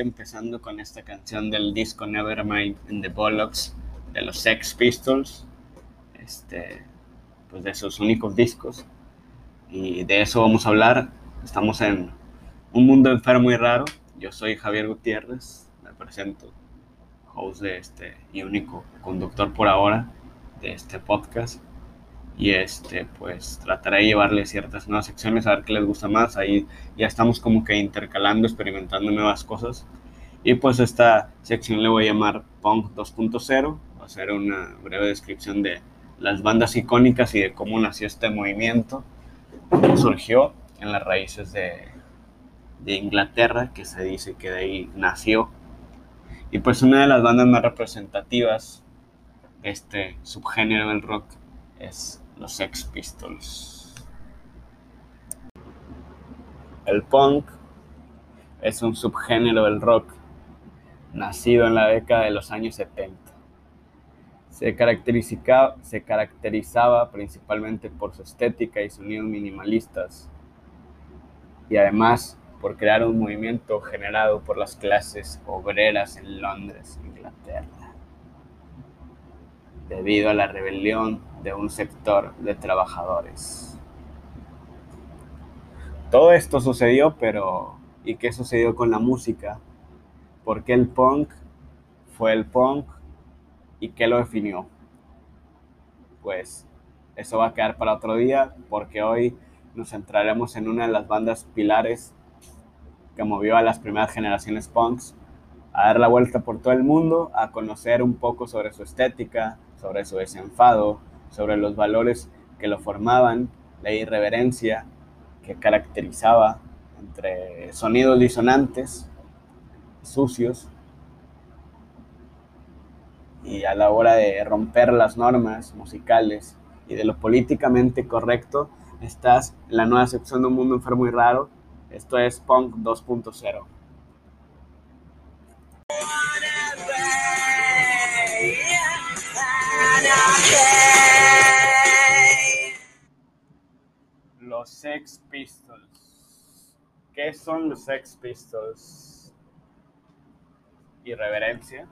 empezando con esta canción del disco Nevermind in the Bollocks de los Sex Pistols, este, pues de sus únicos discos. Y de eso vamos a hablar. Estamos en un mundo enfermo y raro. Yo soy Javier Gutiérrez, me presento, host de este y único conductor por ahora de este podcast y este pues trataré de llevarle ciertas nuevas secciones a ver qué les gusta más ahí ya estamos como que intercalando experimentando nuevas cosas y pues esta sección le voy a llamar Punk 2.0 va a una breve descripción de las bandas icónicas y de cómo nació este movimiento cómo surgió en las raíces de, de Inglaterra que se dice que de ahí nació y pues una de las bandas más representativas de este subgénero del rock es los Sex Pistols. El punk es un subgénero del rock nacido en la década de los años 70. Se, caracterizaba principalmente por su estética y sonidos minimalistas y además por crear un movimiento generado por las clases obreras en Londres, Inglaterra debido a la rebelión de un sector de trabajadores. Todo esto sucedió, pero ¿y qué sucedió con la música? ¿Por qué el punk fue el punk y qué lo definió? Pues eso va a quedar para otro día porque hoy nos centraremos en una de las bandas pilares que movió a las primeras generaciones punks a dar la vuelta por todo el mundo, a conocer un poco sobre su estética, sobre su desenfado, sobre los valores que lo formaban, la irreverencia que caracterizaba entre sonidos disonantes, sucios, y a la hora de romper las normas musicales y de lo políticamente correcto, estás en la nueva sección de un mundo enfermo y raro. Esto es Punk 2.0. Los Sex Pistols. ¿Qué son los Sex Pistols? Irreverencia,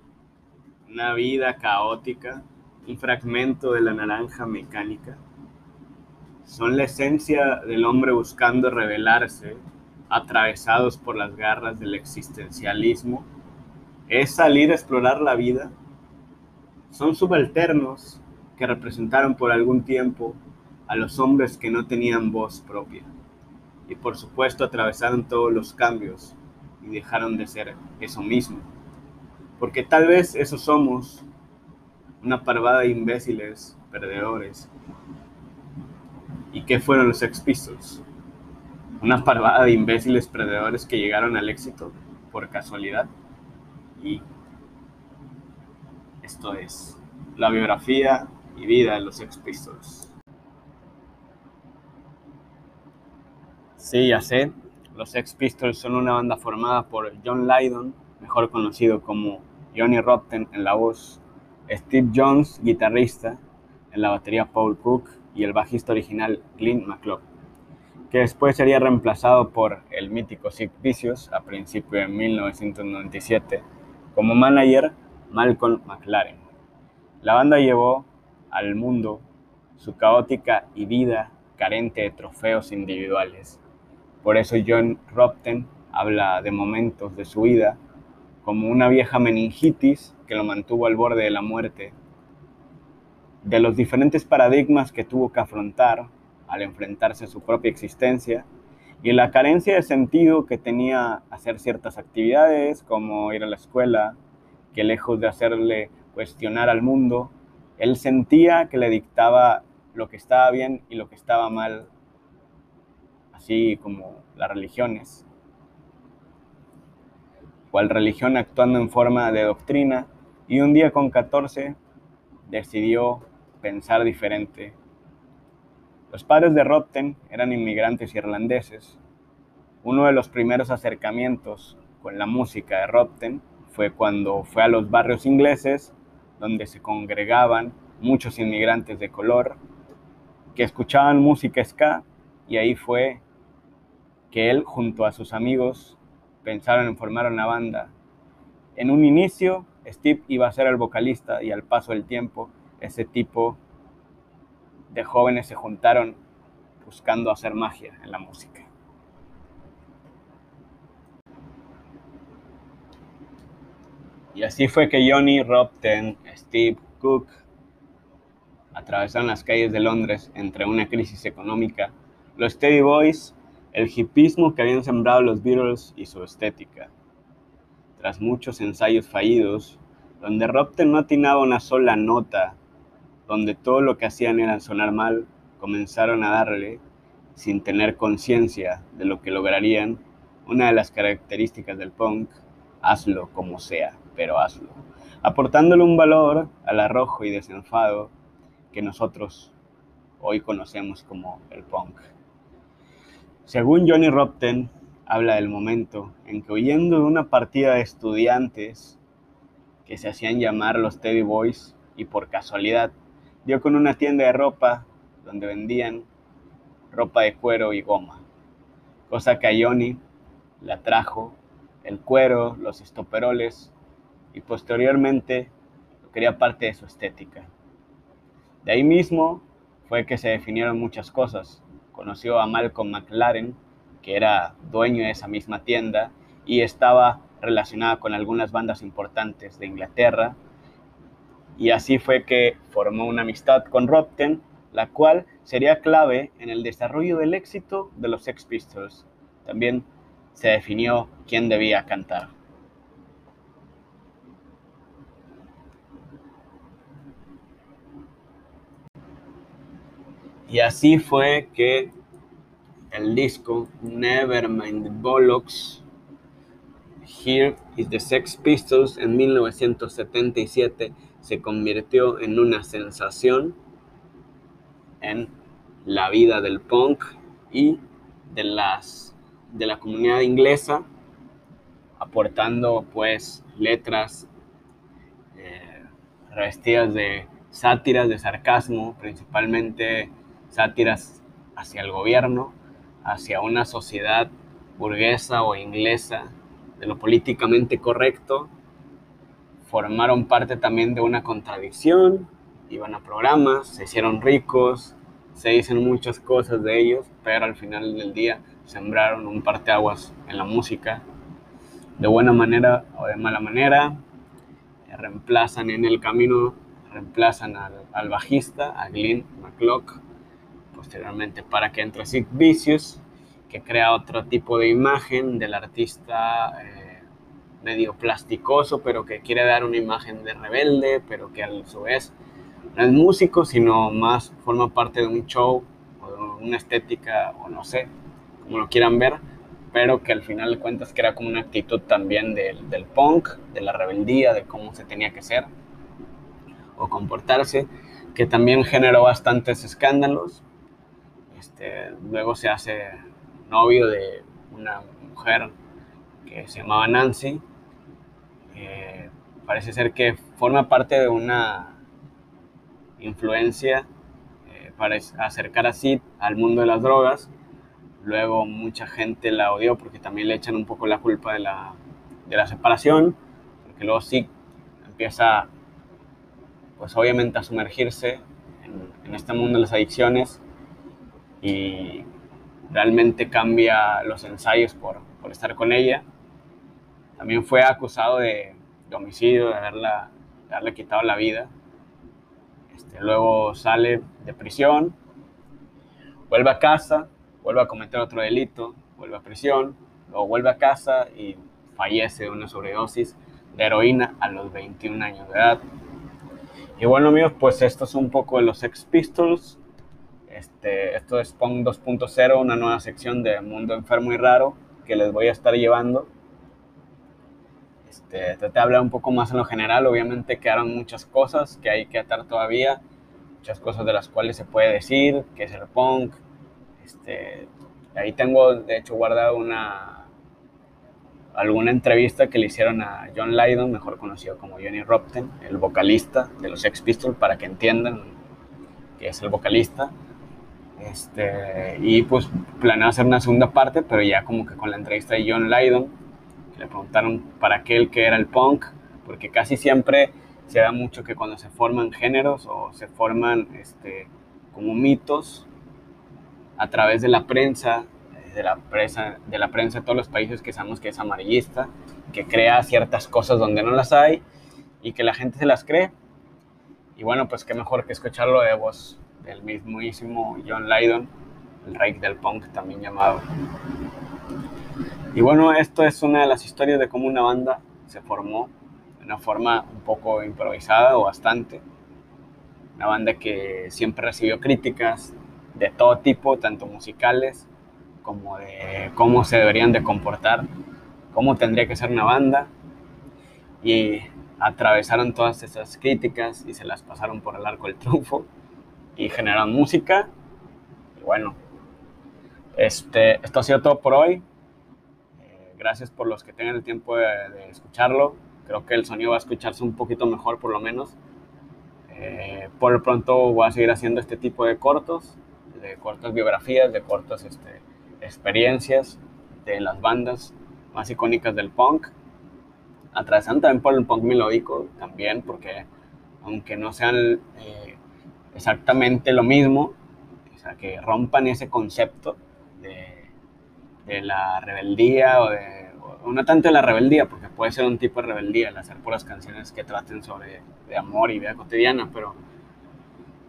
una vida caótica, un fragmento de la naranja mecánica. Son la esencia del hombre buscando revelarse, atravesados por las garras del existencialismo. Es salir a explorar la vida son subalternos que representaron por algún tiempo a los hombres que no tenían voz propia. Y por supuesto atravesaron todos los cambios y dejaron de ser eso mismo. Porque tal vez eso somos, una parvada de imbéciles, perdedores. ¿Y qué fueron los Sex Pistols? Una parvada de imbéciles perdedores que llegaron al éxito por casualidad. Y esto es la biografía y vida de los Sex Pistols. Sí, ya sé, los Sex Pistols son una banda formada por John Lydon, mejor conocido como Johnny Rotten en la voz, Steve Jones, guitarrista, en la batería Paul Cook y el bajista original Clint McCloud, que después sería reemplazado por el mítico Sid Vicious a principios de 1997 como manager Malcolm McLaren. La banda llevó al mundo su caótica y vida carente de trofeos individuales. Por eso John Robten habla de momentos de su vida como una vieja meningitis que lo mantuvo al borde de la muerte, de los diferentes paradigmas que tuvo que afrontar al enfrentarse a su propia existencia y la carencia de sentido que tenía hacer ciertas actividades como ir a la escuela, que lejos de hacerle cuestionar al mundo, él sentía que le dictaba lo que estaba bien y lo que estaba mal, así como las religiones. Cual religión actuando en forma de doctrina, y un día con 14 decidió pensar diferente. Los padres de Rotten eran inmigrantes irlandeses. Uno de los primeros acercamientos con la música de Rotten fue cuando fue a los barrios ingleses donde se congregaban muchos inmigrantes de color que escuchaban música ska y ahí fue que él junto a sus amigos pensaron en formar una banda En un inicio, Steve iba a ser el vocalista y al paso del tiempo, ese tipo de jóvenes se juntaron buscando hacer magia en la música. Y así fue que Johnny Robten, Steve Cook, atravesaron las calles de Londres entre una crisis económica, los Teddy Boys, el hipismo que habían sembrado los Beatles y su estética. Tras muchos ensayos fallidos, donde Robten no atinaba una sola nota, donde todo lo que hacían era sonar mal, comenzaron a darle, sin tener conciencia de lo que lograrían, una de las características del punk, hazlo como sea, pero hazlo, aportándole un valor al arrojo y desenfado que nosotros hoy conocemos como el punk. Según Johnny Robten, habla del momento en que huyendo de una partida de estudiantes que se hacían llamar los Teddy Boys y por casualidad dio con una tienda de ropa donde vendían ropa de cuero y goma, cosa que a Johnny le atrajo el cuero, los estoperoles y posteriormente lo quería parte de su estética. De ahí mismo fue que se definieron muchas cosas. Conoció a Malcolm McLaren, que era dueño de esa misma tienda y estaba relacionada con algunas bandas importantes de Inglaterra. Y así fue que formó una amistad con Robten, la cual sería clave en el desarrollo del éxito de los Sex Pistols. También se definió quién debía cantar. Y así fue que el disco Nevermind the Bollocks, Here is the Sex Pistols en 1977 se convirtió en una sensación en la vida del punk y de, las, de la comunidad inglesa, aportando pues letras eh, revestidas de sátiras, de sarcasmo, principalmente sátiras hacia el gobierno, hacia una sociedad burguesa o inglesa, de lo políticamente correcto, formaron parte también de una contradicción, iban a programas, se hicieron ricos, se dicen muchas cosas de ellos, pero al final del día sembraron un parteaguas en la música, de buena manera o de mala manera, reemplazan en el camino, reemplazan al, al bajista, a Glyn McClock, posteriormente para que entre Sid Vicious, que crea otro tipo de imagen del artista eh, medio plasticoso, pero que quiere dar una imagen de rebelde, pero que a su vez no es músico, sino más forma parte de un show o de una estética, o no sé, como lo quieran ver, pero que al final de cuentas que era como una actitud también del, del punk, de la rebeldía, de cómo se tenía que ser o comportarse, que también generó bastantes escándalos, este, luego se hace novio de una mujer que se llamaba Nancy. parece ser que forma parte de una influencia eh, para acercar a Sid al mundo de las drogas. Luego mucha gente la odió porque también le echan un poco la culpa de la, de la separación, porque luego Sid empieza, pues obviamente a sumergirse en este mundo de las adicciones y realmente cambia los ensayos por, por estar con ella. También fue acusado de, homicidio, de, haberla, de haberle quitado la vida. Este, luego sale de prisión, vuelve a casa, vuelve a cometer otro delito, vuelve a prisión, luego vuelve a casa y fallece de una sobredosis de heroína a los 21 años de edad. Y bueno amigos, pues esto es un poco de los Sex Pistols. Este, esto es Pong 2.0, una nueva sección de Mundo Enfermo y Raro que les voy a estar llevando. Este, traté de hablar un poco más en lo general, obviamente quedaron muchas cosas que hay que atar todavía, muchas cosas de las cuales se puede decir, que es el punk. Este, ahí tengo, de hecho, guardado una, alguna entrevista que le hicieron a John Lydon, mejor conocido como Johnny Robten, el vocalista de los Sex Pistols, para que entiendan que es el vocalista. Este, y pues planeo hacer una segunda parte, pero ya como que con la entrevista de John Lydon, Le preguntaron para qué el que era el punk, porque casi siempre se da mucho que cuando se forman géneros o se forman este, como mitos a través de la prensa, de la prensa, de la prensa de todos los países que sabemos que es amarillista, que crea ciertas cosas donde no las hay y que la gente se las cree. Y bueno, pues qué mejor que escucharlo de voz del mismísimo John Lydon, el rey del punk también llamado. Y bueno, esto es una de las historias de cómo una banda se formó de una forma un poco improvisada o bastante. Una banda que siempre recibió críticas de todo tipo, tanto musicales como de cómo se deberían de comportar, cómo tendría que ser una banda. Y atravesaron todas esas críticas y se las pasaron por el arco del triunfo y generaron música. Y bueno, este, esto ha sido todo por hoy. Eh, gracias por los que tengan el tiempo de, escucharlo. Creo que el sonido va a escucharse un poquito mejor por lo menos. Eh, por lo pronto voy a seguir haciendo este tipo de cortos, de cortas biografías, de cortas este, experiencias de las bandas más icónicas del punk. Atravesando también por el punk melódico, también, porque aunque no sean eh, exactamente lo mismo, o sea, que rompan ese concepto de, la rebeldía o de, no tanto de la rebeldía, porque puede ser un tipo de rebeldía el hacer puras canciones que traten sobre de amor y vida cotidiana, pero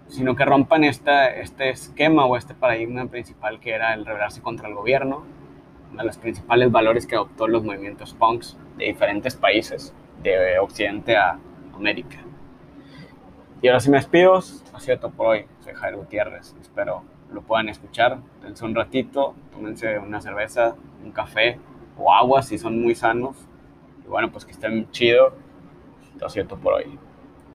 sino que rompan esta, este esquema o este paradigma principal que era el rebelarse contra el gobierno, uno de los principales valores que adoptó los movimientos punks de diferentes países, de Occidente a América. Y ahora sí me despido, ha sido todo por hoy, soy Jairo Gutiérrez, espero lo puedan escuchar. Dense un ratito, tómense una cerveza, un café o agua si son muy sanos. Y bueno, pues que estén chido. Todo cierto por hoy.